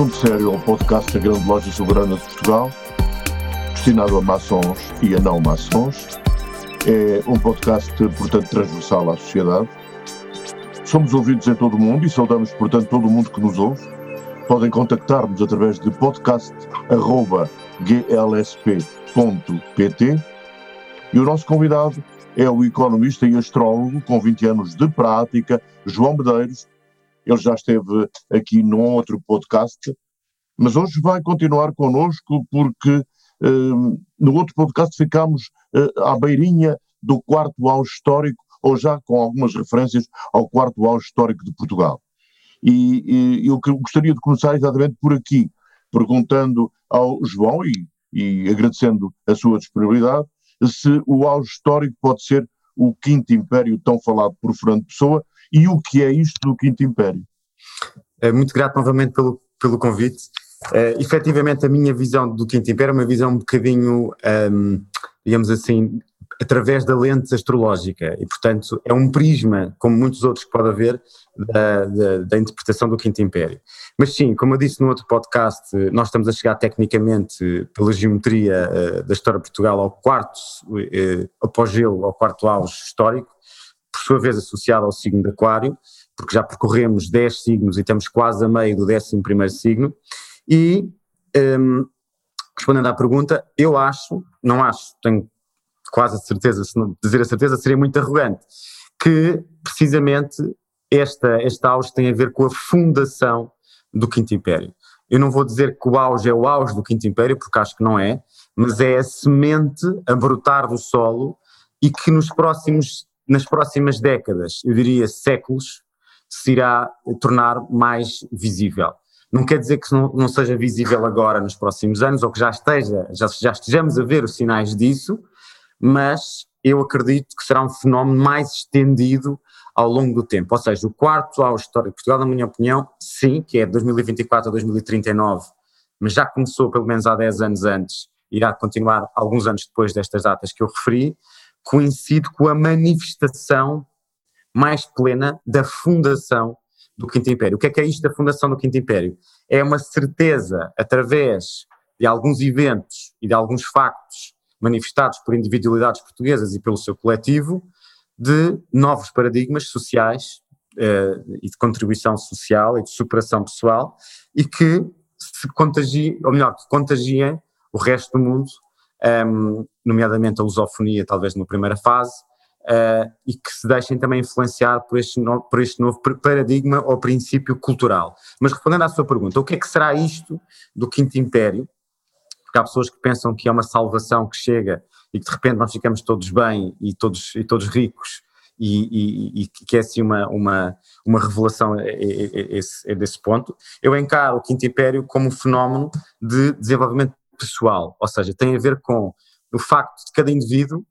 Assunto Sério é um podcast da Grande Loja Soberana de Portugal, destinado a maçons e a não maçons. É um podcast, portanto, transversal à sociedade. Somos ouvidos em todo o mundo e saudamos, portanto, todo o mundo que nos ouve. Podem contactar-nos através de podcast.glsp.pt e o nosso convidado é o economista e astrólogo com 20 anos de prática, João Medeiros, ele já esteve aqui num outro podcast, mas hoje vai continuar connosco porque uh, no outro podcast ficámos uh, à beirinha do quarto auge histórico, ou já com algumas referências ao quarto auge histórico de Portugal. E, e eu gostaria de começar exatamente por aqui, perguntando ao João e, e agradecendo a sua disponibilidade, se o auge histórico pode ser o Quinto Império tão falado por Fernando Pessoa e o que é isto do Quinto Império. É muito grato novamente pelo, pelo convite. Uh, efetivamente, a minha visão do Quinto Império é uma visão um bocadinho, um, digamos assim, através da lente astrológica e, portanto, é um prisma, como muitos outros que pode haver, da, da, da, interpretação do Quinto Império. Mas sim, como eu disse no outro podcast, nós estamos a chegar tecnicamente, pela geometria uh, da história de Portugal, ao quarto uh, apogeu, ao quarto auge histórico, por sua vez associado ao signo de Aquário, porque já percorremos 10 signos e estamos quase a meio do 11 signo. E, um, respondendo à pergunta, eu acho, não acho, tenho quase a certeza, se não dizer a certeza seria muito arrogante, que precisamente esta, este auge tem a ver com a fundação do Quinto Império. Eu não vou dizer que o auge é o auge do Quinto Império, porque acho que não é, mas é a semente a brotar do solo e que nos próximos nas próximas décadas, eu diria séculos, se irá tornar mais visível. Não quer dizer que não, não seja visível agora nos próximos anos, ou que já esteja, já, já estejamos a ver os sinais disso, mas eu acredito que será um fenómeno mais estendido ao longo do tempo. Ou seja, o quarto ao histórico de Portugal, na minha opinião, sim, que é de 2024 a 2039, mas já começou pelo menos há 10 anos antes, irá continuar alguns anos depois destas datas que eu referi, coincide com a manifestação mais plena da fundação do Quinto Império. O que é que é isto da fundação do Quinto Império? É uma certeza, através de alguns eventos e de alguns factos manifestados por individualidades portuguesas e pelo seu coletivo, de novos paradigmas sociais eh, e de contribuição social e de superação pessoal e que se contagiem, ou melhor, que contagiem o resto do mundo um, nomeadamente a lusofonia, talvez numa primeira fase, uh, e que se deixem também influenciar por este, no, por este novo paradigma ou princípio cultural. Mas respondendo à sua pergunta, o que é que será isto do Quinto Império? Porque há pessoas que pensam que é uma salvação que chega e que de repente nós ficamos todos bem e todos, e todos ricos e, e, e, que é assim uma, uma, uma revelação é, é, é, desse ponto. Eu encaro o Quinto Império como um fenómeno de desenvolvimento pessoal, ou seja, tem a ver com o facto de cada indivíduo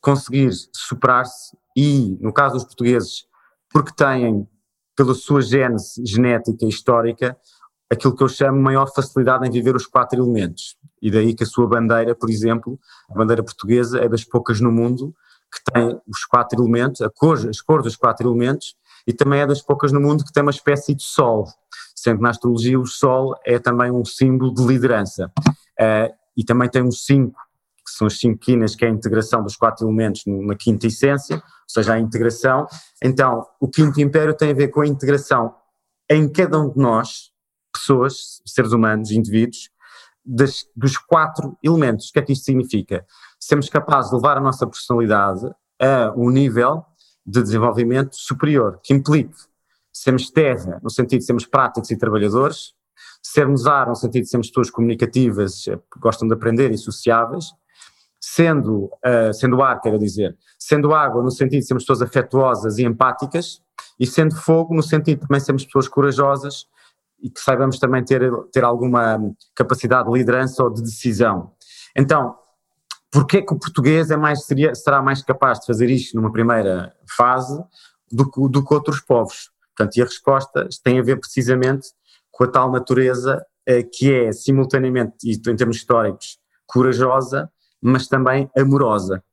conseguir superar-se e, no caso dos portugueses, porque têm, pela sua gênese genética e histórica, aquilo que eu chamo maior facilidade em viver os quatro elementos. E daí que a sua bandeira, por exemplo, a bandeira portuguesa é das poucas no mundo que tem os quatro elementos, a cor, as cores dos quatro elementos, e também é das poucas no mundo que tem uma espécie de sol, sendo que na astrologia o sol é também um símbolo de liderança. Uh, e também tem os cinco, que são as cinco quinas, que é a integração dos quatro elementos numa quinta essência, ou seja, a integração. Então, o quinto império tem a ver com a integração em cada um de nós, pessoas, seres humanos, indivíduos, das, dos quatro elementos. O que é que isto significa? Sermos capazes de levar a nossa personalidade a um nível de desenvolvimento superior, que implique sermos terra, no sentido de sermos práticos e trabalhadores, sermos ar, no sentido de sermos pessoas comunicativas, que gostam de aprender e sociáveis, sendo, uh, sendo ar, quero dizer, sendo água, no sentido de sermos pessoas afetuosas e empáticas, e sendo fogo, no sentido de também sermos pessoas corajosas e que saibamos também ter, ter alguma capacidade de liderança ou de decisão. Então, porquê que o português é mais, seria, será mais capaz de fazer isto numa primeira fase do, do que outros povos? Portanto, e a resposta tem a ver precisamente com a tal natureza eh, que é simultaneamente, e em termos históricos, corajosa, mas também amorosa.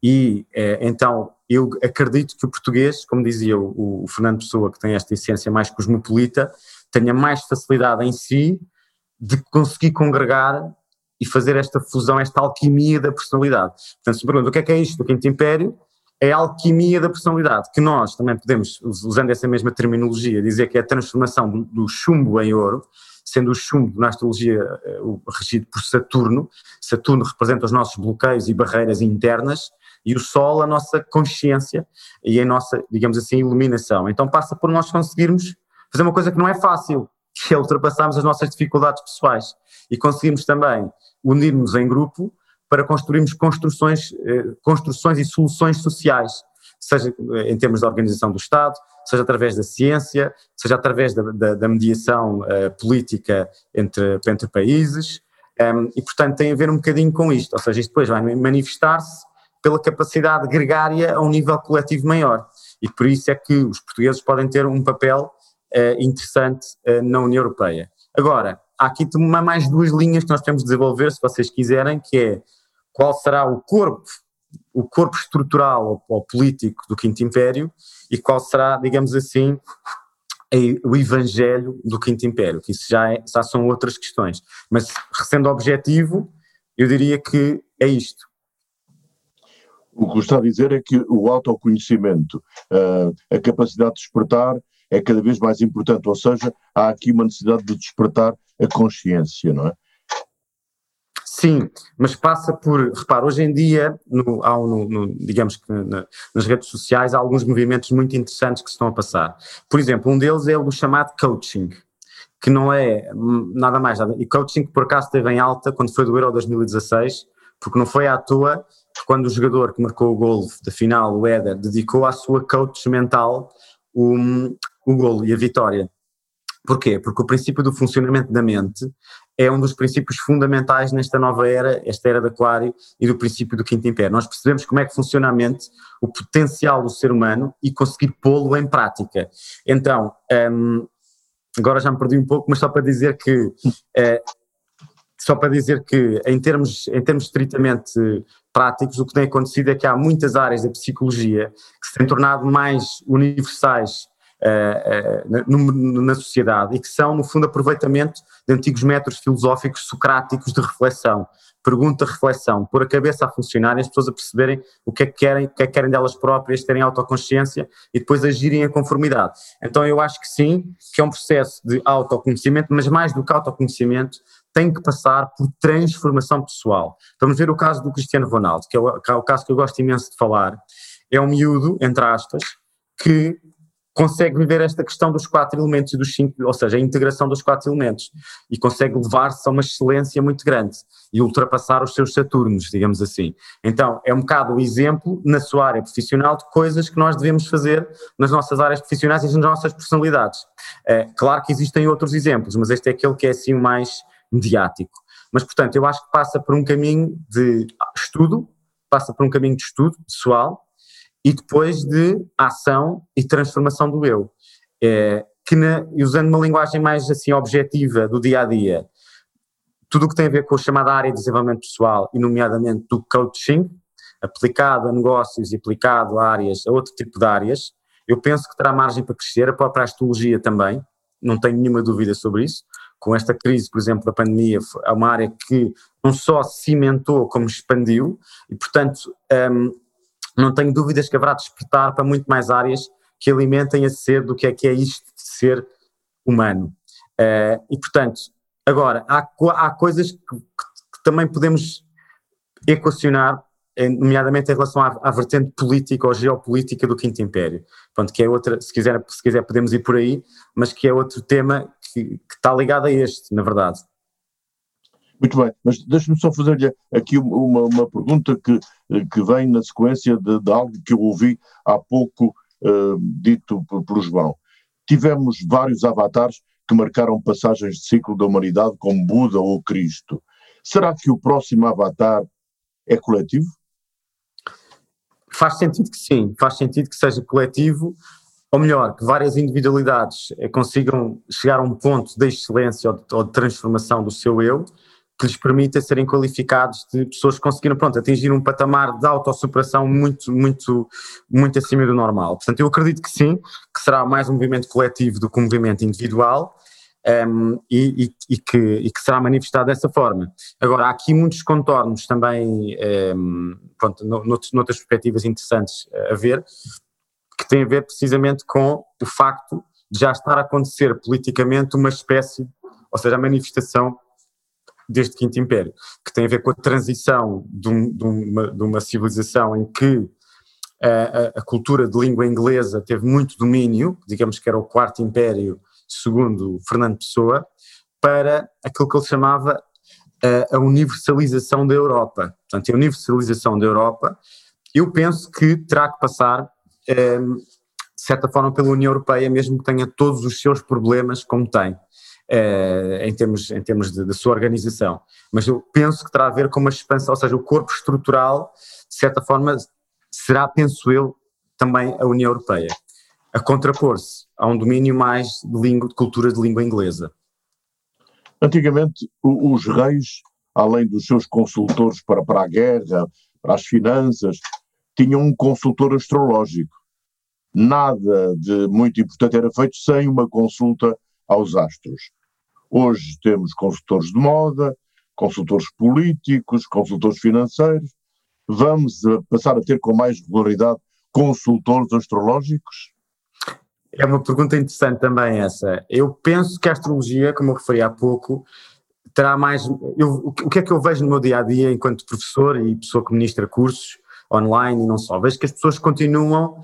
E eh, então eu acredito que o português, como dizia o, Fernando Pessoa, que tem esta essência mais cosmopolita, tenha mais facilidade em si de conseguir congregar e fazer esta fusão, esta alquimia da personalidade. Portanto, se me pergunta o que é que é isto do Quinto Império, é a alquimia da personalidade, que nós também podemos, usando essa mesma terminologia, dizer que é a transformação do, do chumbo em ouro, sendo o chumbo na astrologia eh, regido por Saturno, Saturno representa os nossos bloqueios e barreiras internas, e o Sol a nossa consciência e a nossa, digamos assim, iluminação. Então passa por nós conseguirmos fazer uma coisa que não é fácil, que é ultrapassarmos as nossas dificuldades pessoais e conseguirmos também unir-nos em grupo para construirmos construções, eh, construções e soluções sociais, seja eh, em termos da organização do Estado, seja através da ciência, seja através da, da, da mediação uh, política entre, entre países, um, ehm, e portanto tem a ver um bocadinho com isto, ou seja, isto depois vai manifestar-se pela capacidade gregária a um nível coletivo maior, e por isso é que os portugueses podem ter um papel uh, interessante uh, na União Europeia. Agora, há aqui mais duas linhas que nós temos de desenvolver, se vocês quiserem, que é qual será o corpo, o corpo estrutural ou, político do Quinto Império e qual será, digamos assim, o evangelho do Quinto Império, que isso já, é, já são outras questões. Mas, sendo objetivo, eu diria que é isto. O que está a dizer é que o autoconhecimento, a capacidade de despertar, é cada vez mais importante, ou seja, há aqui uma necessidade de despertar a consciência, não é? Sim, mas passa por, repara, hoje em dia, no, há no, no, digamos que na, nas redes sociais, há alguns movimentos muito interessantes que se estão a passar. Por exemplo, um deles é o do chamado coaching, que não é nada mais nada. E coaching, por acaso, esteve em alta quando foi do Euro 2016, porque não foi à toa quando o jogador que marcou o gol da final, o Éder, dedicou à sua coach mental o, o gol e a vitória. Porquê? Porque o princípio do funcionamento da mente é um dos princípios fundamentais nesta nova era, esta era de Aquário e do princípio do Quinto Império. Nós percebemos como é que funciona a mente, o potencial do ser humano e conseguir pô-lo em prática. Então, um, agora já me perdi um pouco, mas só para dizer que. Uh, só para dizer que, em termos, em termos estritamente práticos, o que tem acontecido é que há muitas áreas da psicologia que se têm tornado mais universais na sociedade e que são, no fundo, aproveitamento de antigos métodos filosóficos socráticos de reflexão. Pergunta, reflexão, pôr a cabeça a funcionar e as pessoas a perceberem o que é que querem, o que é que querem delas próprias, terem autoconsciência e depois agirem em conformidade. Então eu acho que sim, que é um processo de autoconhecimento, mas mais do que autoconhecimento, tem que passar por transformação pessoal. Vamos ver o caso do Cristiano Ronaldo, que é o, que é o caso que eu gosto imenso de falar. É um miúdo, entre aspas, que consegue viver esta questão dos quatro elementos e dos cinco, ou seja, a integração dos quatro elementos e consegue levar-se a uma excelência muito grande e ultrapassar os seus Saturnos, digamos assim. Então, é um bocado o exemplo na sua área profissional de coisas que nós devemos fazer nas nossas áreas profissionais e nas nossas personalidades. É, claro que existem outros exemplos, mas este é aquele que é assim o mais mediático. Mas, portanto, eu acho que passa por um caminho de estudo, passa por um caminho de estudo pessoal, e depois de ação e transformação do eu. É, que na, usando uma linguagem mais assim objetiva do dia a dia, tudo o que tem a ver com a chamada área de desenvolvimento pessoal e nomeadamente do coaching, aplicado a negócios e aplicado a áreas, a outro tipo de áreas, eu penso que terá margem para crescer, a própria astrologia também, não tenho nenhuma dúvida sobre isso. Com esta crise, por exemplo, da pandemia, é uma área que não só cimentou como expandiu, e portanto um, não tenho dúvidas que haverá despertar para muito mais áreas que alimentem a ser do que é que é isto de ser humano. Uh, e portanto, agora, há, há coisas que, que, que, também podemos equacionar nomeadamente em relação à, à, vertente política ou geopolítica do Quinto Império. Pronto, que é outra, se quiser, se quiser podemos ir por aí, mas que é outro tema que, que está ligado a este, na verdade. Muito bem, mas deixe-me só fazer-lhe aqui uma, uma, pergunta que, que vem na sequência de, de algo que eu ouvi há pouco uh, dito por João. Tivemos vários avatares que marcaram passagens de ciclo da humanidade, como Buda ou Cristo. Será que o próximo avatar é coletivo? Faz sentido que sim, faz sentido que seja coletivo, ou melhor, que várias individualidades eh, consigam chegar a um ponto de excelência ou de, ou de transformação do seu eu, que lhes permita serem qualificados de pessoas que conseguiram, pronto, atingir um patamar de autossuperação muito, muito, muito acima do normal. Portanto, eu acredito que sim, que será mais um movimento coletivo do que um movimento individual, um, e, e, e, que, e, que, será manifestado dessa forma. Agora, há aqui muitos contornos também, um, pronto, noutras, noutras perspectivas interessantes a ver, que têm a ver precisamente com o facto de já estar a acontecer politicamente uma espécie, ou seja, a manifestação deste Quinto Império, que tem a ver com a transição de, um, de, uma, de uma, civilização em que a, a, cultura de língua inglesa teve muito domínio, digamos que era o Quarto Império, segundo Fernando Pessoa, para aquilo que ele chamava a, a universalização da Europa. Portanto, a universalização da Europa, eu penso que terá que passar, eh, de certa forma, pela União Europeia, mesmo que tenha todos os seus problemas como tem. Eh, em termos, em termos de, de, sua organização. Mas eu penso que terá a ver com uma expansão, ou seja, o corpo estrutural, de certa forma, será, penso eu, também a União Europeia, a contrapor-se a um domínio mais de, língua, de cultura de língua inglesa. Antigamente, os reis, além dos seus consultores para, para a guerra, para as finanças, tinham um consultor astrológico. Nada de muito importante era feito sem uma consulta aos astros. Hoje temos consultores de moda, consultores políticos, consultores financeiros. Vamos a passar a ter com mais regularidade consultores astrológicos? É uma pergunta interessante também essa. Eu penso que a astrologia, como eu referi há pouco, terá mais. Eu, o que é que eu vejo no meu dia a dia enquanto professor e pessoa que ministra cursos online e não só? Vejo que as pessoas continuam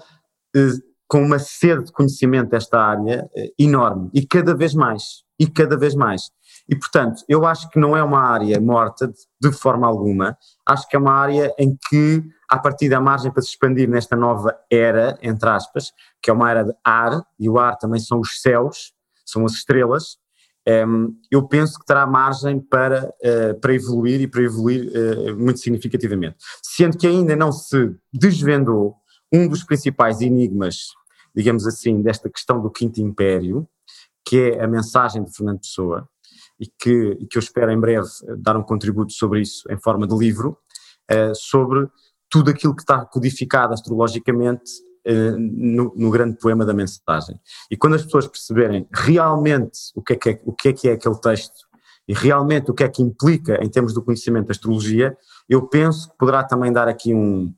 eh, com uma sede de conhecimento desta área eh, enorme e cada vez mais, e cada vez mais. E portanto, eu acho que não é uma área morta de, de forma alguma, acho que é uma área em que há partir da margem para se expandir nesta nova era, entre aspas, que é uma era de ar, e o ar também são os céus, são as estrelas, um, ehm, eu penso que terá margem para, uh, para evoluir e para evoluir uh, muito significativamente. Sendo que ainda não se desvendou um dos principais enigmas digamos assim, desta questão do Quinto Império, que é a mensagem de Fernando Pessoa, e que, e que eu espero em breve dar um contributo sobre isso em forma de livro, uh, sobre tudo aquilo que está codificado astrologicamente uh, no, no, grande poema da mensagem. E quando as pessoas perceberem realmente o que, é que é, o que é que é aquele texto e realmente o que é que implica em termos do conhecimento da astrologia, eu penso que poderá também dar aqui um,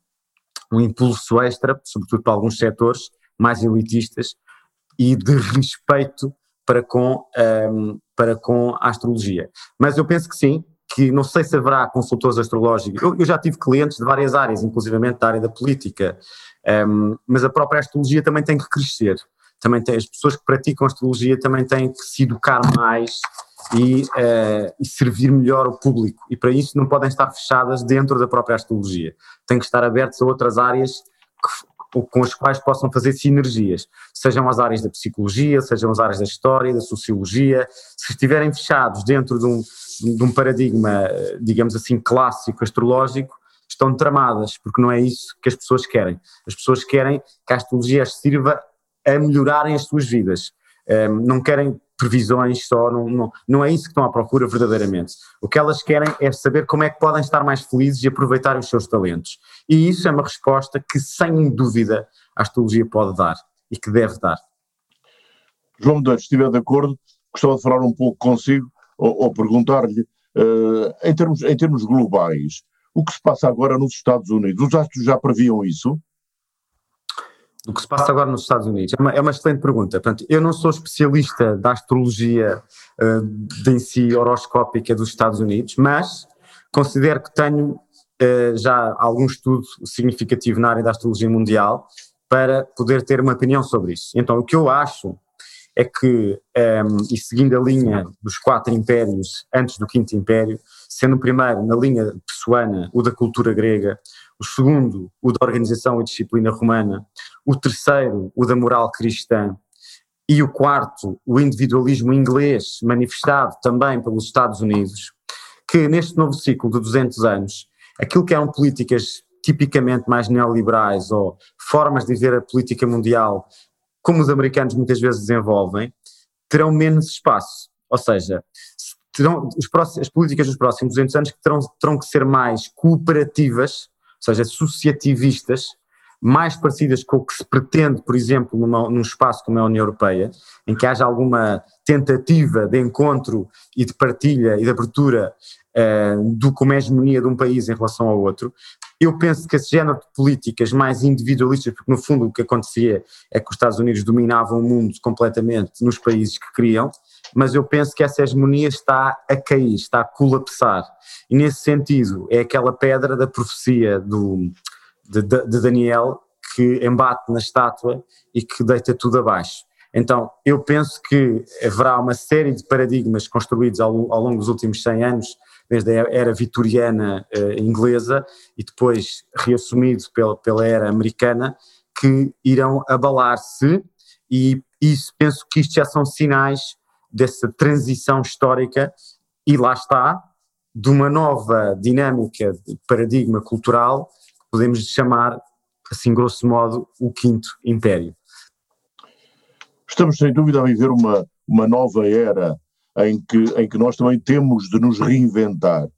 um impulso extra, sobretudo para alguns setores, mais elitistas e de respeito para com, um, ehm, para com a astrologia. Mas eu penso que sim, que não sei se haverá consultores astrológicos. Eu, eu já tive clientes de várias áreas, inclusivamente da área da política, um, ehm, mas a própria astrologia também tem que crescer. Também tem, as pessoas que praticam astrologia também têm que se educar mais e, uh, e, servir melhor o público. E para isso não podem estar fechadas dentro da própria astrologia. Têm que estar abertas a outras áreas com as quais possam fazer sinergias, sejam as áreas da psicologia, sejam as áreas da história, da sociologia, se estiverem fechados dentro de um, de um paradigma, digamos assim, clássico, astrológico, estão tramadas, porque não é isso que as pessoas querem. As pessoas querem que a astrologia as sirva a melhorarem as suas vidas. Um, não querem previsões só, não, não, não é isso que estão à procura verdadeiramente. O que elas querem é saber como é que podem estar mais felizes e aproveitar os seus talentos. E isso é uma resposta que, sem dúvida, a astrologia pode dar e que deve dar. João Medeiros, estiver de acordo, gostava de falar um pouco consigo ou, ou perguntar-lhe, uh, em, termos, em termos globais, o que se passa agora nos Estados Unidos? Os astros já previam isso? Do que se passa agora nos Estados Unidos? É uma, é uma excelente pergunta. Portanto, eu não sou especialista da astrologia uh, de em si horoscópica dos Estados Unidos, mas considero que tenho uh, já algum estudo significativo na área da astrologia mundial para poder ter uma opinião sobre isso. Então, o que eu acho é que, um, ehm, e seguindo a linha dos quatro impérios antes do quinto império, sendo o primeiro na linha pessoana o da cultura grega, o segundo o da organização e disciplina romana, o terceiro o da moral cristã e o quarto o individualismo inglês manifestado também pelos Estados Unidos, que neste novo ciclo de 200 anos, aquilo que eram políticas tipicamente mais neoliberais ou formas de ver a política mundial como os americanos muitas vezes desenvolvem, terão menos espaço. Ou seja, terão, próximos, as políticas dos próximos 200 anos terão, terão que ser mais cooperativas, seja, associativistas, mais parecidas com o que se pretende, por exemplo, numa, num espaço como a União Europeia, em que haja alguma tentativa de encontro e de partilha e de abertura uh, do como é a hegemonia de um país em relação ao outro. Eu penso que esse género de políticas mais individualistas, porque no fundo o que acontecia é que os Estados Unidos dominavam o mundo completamente nos países que queriam, mas eu penso que essa hegemonia está a cair, está a colapsar. E nesse sentido, é aquela pedra da profecia do, de, de Daniel que embate na estátua e que deita tudo abaixo. Então, eu penso que haverá uma série de paradigmas construídos ao, ao longo dos últimos 100 anos, desde a era vitoriana eh, inglesa e depois reassumido pela, pela era americana, que irão abalar-se e isso, penso que isto já são sinais dessa transição histórica e lá está, de uma nova dinâmica de paradigma cultural que podemos chamar, assim grosso modo, o quinto império. Estamos sem dúvida a viver uma, uma nova era em que, em que nós também temos de nos reinventar.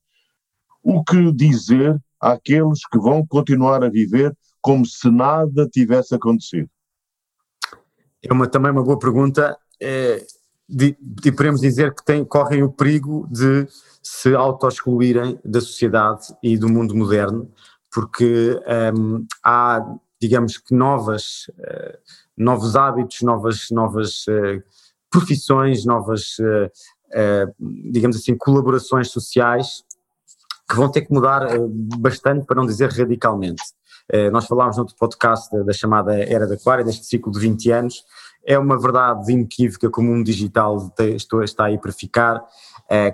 O que dizer àqueles que vão continuar a viver como se nada tivesse acontecido? É uma, também uma boa pergunta. É, de, de, podemos dizer que tem, correm o perigo de se auto-excluírem da sociedade e do mundo moderno, porque um, há, digamos que, novas, uh, novos hábitos, novas, novas uh, profissões, novas, uh, digamos assim, colaborações sociais que vão ter que mudar bastante, para não dizer radicalmente. nós falámos no outro podcast da, da chamada Era da Aquária, deste ciclo de 20 anos, é uma verdade inequívoca que o mundo digital está aí para ficar,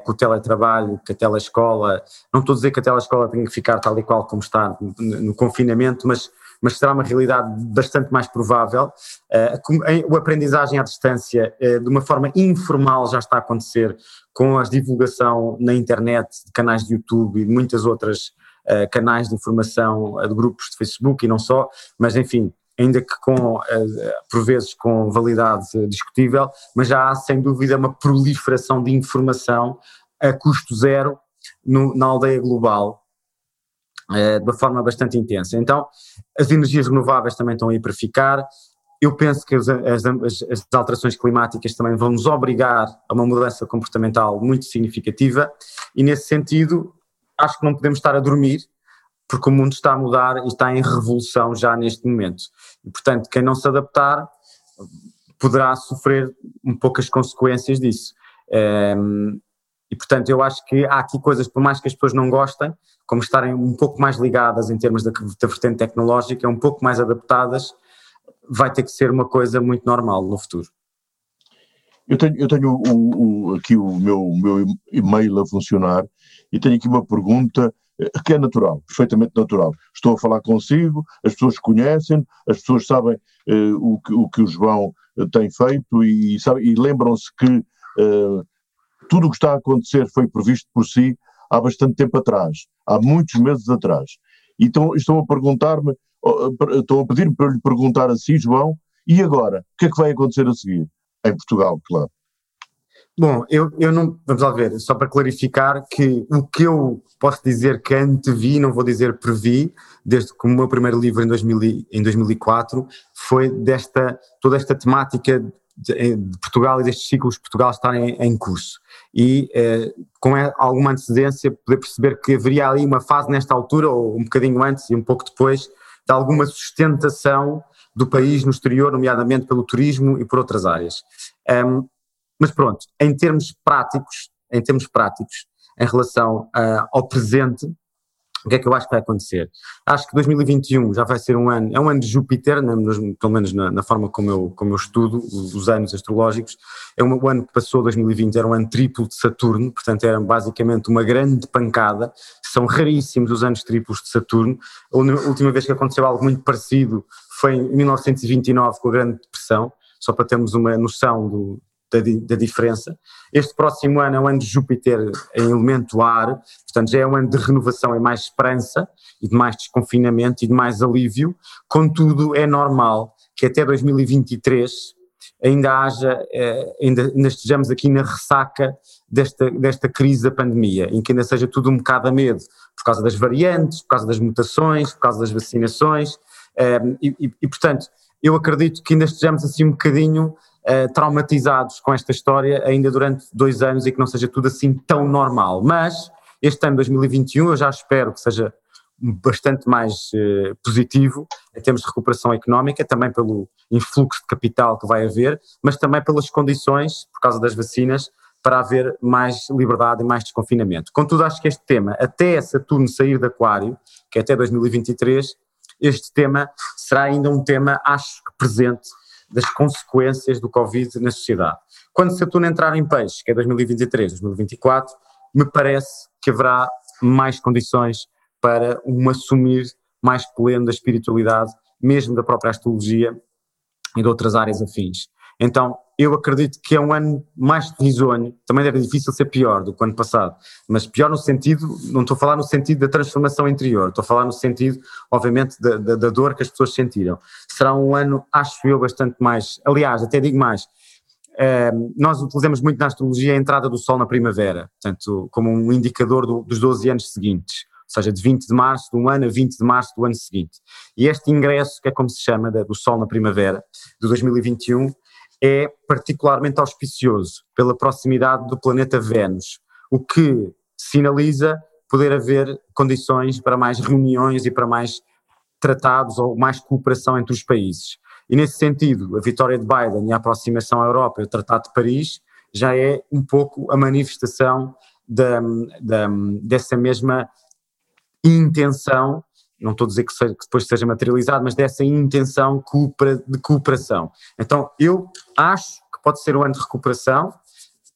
com o teletrabalho, com a telescola. Não estou a dizer que a telescola tenha que ficar tal e qual como está no confinamento, mas, mas será uma realidade bastante mais provável. É, a aprendizagem à distância, é, de uma forma informal, já está a acontecer com a divulgação na internet, de canais de YouTube e muitas outras é, canais de informação de grupos de Facebook e não só, mas enfim, ainda que com, eh, por vezes com validade discutível, mas já há sem dúvida uma proliferação de informação a custo zero no, na aldeia global, eh, de uma forma bastante intensa. Então, as energias renováveis também estão aí para ficar. Eu penso que as, as, as alterações climáticas também vão nos obrigar a uma mudança comportamental muito significativa, e nesse sentido, acho que não podemos estar a dormir, porque o mundo está a mudar e está em revolução já neste momento. E, portanto, quem não se adaptar poderá sofrer um pouco as consequências disso. Ehm, e, portanto, eu acho que há aqui coisas, por mais que as pessoas não gostem, como estarem um pouco mais ligadas em termos da, da vertente tecnológica, um pouco mais adaptadas, vai ter que ser uma coisa muito normal no futuro. Eu tenho, eu tenho aqui o meu, meu e-mail a funcionar e tenho aqui uma pergunta que é natural, perfeitamente natural. Estou a falar consigo, as pessoas conhecem, as pessoas sabem uh, o, que, o que o João uh, tem feito e, sabe, e lembram-se que tudo o que está a acontecer foi previsto por si há bastante tempo atrás, há muitos meses atrás. Então estão a perguntar-me, estão a pedir-me para lhe perguntar assim, João, e agora? O que é que vai acontecer a seguir? Em Portugal, claro. Bom, eu, eu não. Vamos lá ver, só para clarificar que o que eu posso dizer que antevi, não vou dizer previ, desde que o meu primeiro livro em, 2000, em 2004 foi desta. toda esta temática de, Portugal e destes ciclos de Portugal estarem em, em curso. E eh, com alguma antecedência poder perceber que haveria ali uma fase nesta altura, ou um bocadinho antes e um pouco depois, de alguma sustentação do país no exterior, nomeadamente pelo turismo e por outras áreas. Um, mas pronto, em termos práticos, em termos práticos, em relação uh, ao presente, o que é que eu acho que vai acontecer? Acho que 2021 já vai ser um ano, é um ano de Júpiter, né, pelo menos na, na, forma como eu, como eu estudo os anos astrológicos. É um, o ano que passou, 2020, era um ano triplo de Saturno, portanto era basicamente uma grande pancada. São raríssimos os anos triplos de Saturno. A última vez que aconteceu algo muito parecido foi em 1929 com a Grande Depressão, só para termos uma noção do, da, da, diferença. Este próximo ano é um ano de Júpiter em elemento ar, portanto já é um ano de renovação e mais esperança e de mais desconfinamento e de mais alívio. Contudo, é normal que até 2023 ainda haja, eh, ainda, ainda estejamos aqui na ressaca desta, desta crise da pandemia, em que ainda seja tudo um bocado a medo, por causa das variantes, por causa das mutações, por causa das vacinações, eh, e, e, e portanto, eu acredito que ainda estejamos assim um bocadinho uh, traumatizados com esta história ainda durante dois anos e que não seja tudo assim tão normal. Mas este ano 2021 eu já espero que seja bastante mais uh, positivo em termos de recuperação económica, também pelo influxo de capital que vai haver, mas também pelas condições, por causa das vacinas, para haver mais liberdade e mais desconfinamento. Contudo, acho que este tema, até Saturno sair de Aquário, que é até 2023, este tema será ainda um tema, acho que presente, das consequências do Covid na sociedade. Quando Saturno entrar em peixe, que é 2023, 2024, me parece que haverá mais condições para um assumir mais pleno da espiritualidade, mesmo da própria astrologia e de outras áreas afins. Então, eu acredito que é um ano mais risonho, também era difícil ser pior do que o ano passado, mas pior no sentido, não estou a falar no sentido da transformação interior, estou a falar no sentido, obviamente, da, da, da dor que as pessoas sentiram. Será um ano, acho eu, bastante mais, aliás, até digo mais, eh, nós utilizamos muito na astrologia a entrada do Sol na primavera, portanto, como um indicador do, dos 12 anos seguintes, ou seja, de 20 de março de um ano a 20 de março do ano seguinte. E este ingresso, que é como se chama, do Sol na primavera, de 2021, é particularmente auspicioso pela proximidade do planeta Vênus, o que sinaliza poder haver condições para mais reuniões e para mais tratados ou mais cooperação entre os países. E nesse sentido, a vitória de Biden e a aproximação à Europa e o Tratado de Paris já é um pouco a manifestação da, da, dessa mesma intenção não estou a dizer que, seja, que, depois seja materializado, mas dessa intenção de cooperação. Então, eu acho que pode ser um ano de recuperação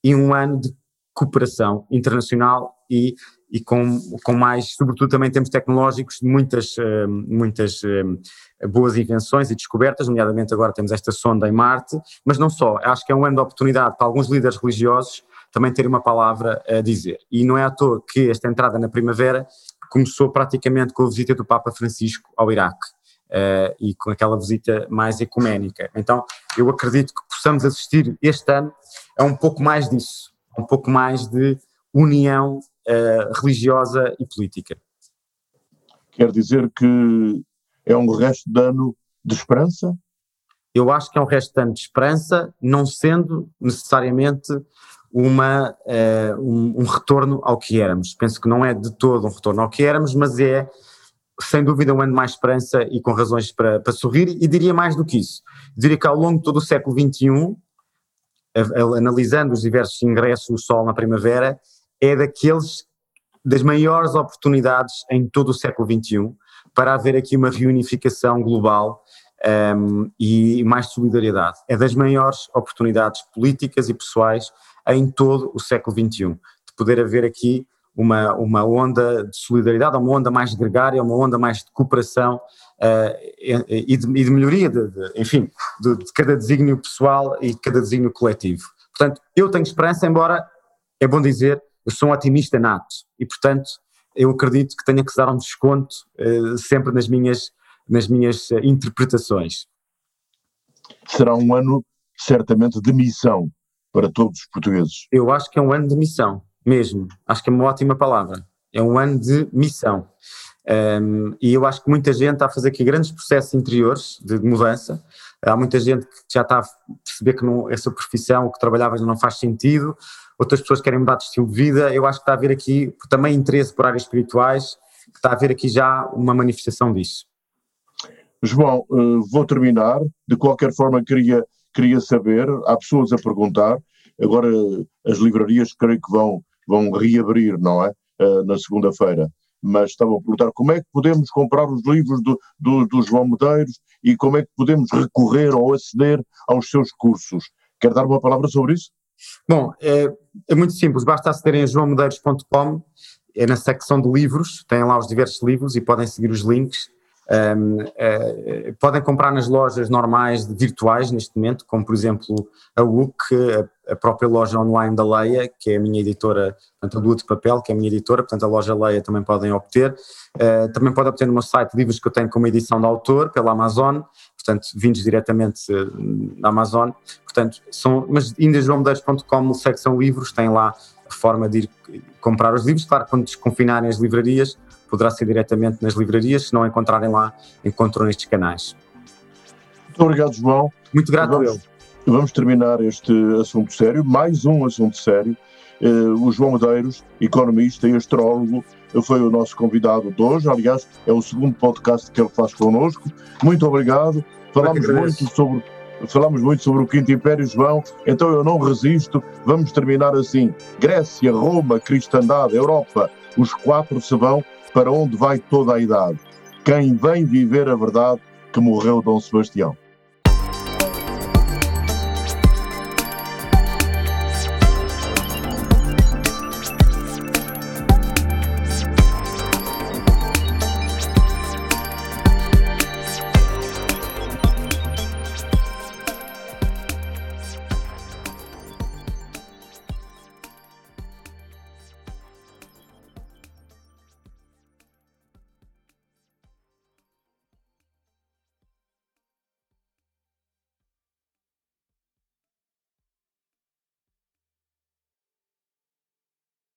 e um ano de cooperação internacional e, e com, com mais, sobretudo também temos tecnológicos muitas, eh, muitas eh, boas invenções e descobertas, nomeadamente agora temos esta sonda em Marte, mas não só, acho que é um ano de oportunidade para alguns líderes religiosos também terem uma palavra a dizer. E não é à toa que esta entrada na primavera começou praticamente com a visita do Papa Francisco ao Iraque. Uh, e com aquela visita mais ecuménica. Então, eu acredito que possamos assistir este ano a um pouco mais disso, um pouco mais de união uh, religiosa e política. Quer dizer que é um resto de ano de esperança? Eu acho que é um resto de ano de esperança, não sendo necessariamente uma, uh, um, um, retorno ao que éramos. Penso que não é de todo um retorno ao que éramos, mas é sem dúvida um ano de mais esperança e com razões para, para sorrir, e diria mais do que isso. Diria que ao longo de todo o século XXI, analisando os diversos ingressos do Sol na primavera, é daqueles das maiores oportunidades em todo o século XXI para haver aqui uma reunificação global um, e mais solidariedade. É das maiores oportunidades políticas e pessoais em todo o século XXI, de poder haver aqui uma, uma onda de solidariedade, uma onda mais gregária, uma onda mais de cooperação uh, e, de, e, de, melhoria, de, de enfim, de, de, cada desígnio pessoal e de cada desígnio coletivo. Portanto, eu tenho esperança, embora, é bom dizer, eu sou um otimista nato e, portanto, eu acredito que tenha que dar um desconto uh, sempre nas minhas, nas minhas uh, interpretações. Será um ano certamente de missão para todos os portugueses? Eu acho que é um ano de missão, mesmo. Acho que é uma ótima palavra. É um ano de missão. Um, e eu acho que muita gente está a fazer aqui grandes processos interiores de mudança. Há muita gente que já está a perceber que não, essa profissão, o que trabalhava já não faz sentido. Outras pessoas querem mudar de estilo de vida. Eu acho que está a haver aqui também interesse por áreas espirituais, que está a haver aqui já uma manifestação disso. João, eh, vou terminar. De qualquer forma, queria queria saber, há pessoas a perguntar, agora as livrarias creio que vão, vão reabrir, não é? Uh, na segunda-feira. mas estavam a perguntar como é que podemos comprar os livros do, do, do João Medeiros e como é que podemos recorrer ou aceder aos seus cursos. Quer dar uma palavra sobre isso? Bom, é, é muito simples, basta acederem a joãomedeiros.com, é na secção de livros, têm lá os diversos livros e podem seguir os links. Um, uh, podem comprar nas lojas normais virtuais neste momento, como por exemplo a UC, a, a, própria loja online da Leia, que é a minha editora, portanto a Lua de Papel, que é a minha editora, portanto a loja Leia também podem obter. Uh, também podem obter no meu site livros que eu tenho como edição de autor pela Amazon, portanto vindos diretamente da Amazon. Portanto, são, mas ainda joãomedeiros.com, secção livros, tem lá a forma de ir comprar os livros. Claro, quando desconfinarem as livrarias, poderá ser diretamente nas livrarias, se não encontrarem lá, encontram nestes canais. Muito obrigado, João. Muito grato vamos, eu. Vamos terminar este assunto sério, mais um assunto sério. Uh, o João Medeiros, economista e astrólogo, foi o nosso convidado de hoje. Aliás, é o segundo podcast que ele faz connosco. Muito obrigado. Falámos muito sobre falamos muito sobre o Quinto Império, João, então eu não resisto. Vamos terminar assim: Grécia, Roma, Cristandade, Europa, os quatro se vão para onde vai toda a idade. Quem vem viver a verdade que morreu Dom Sebastião.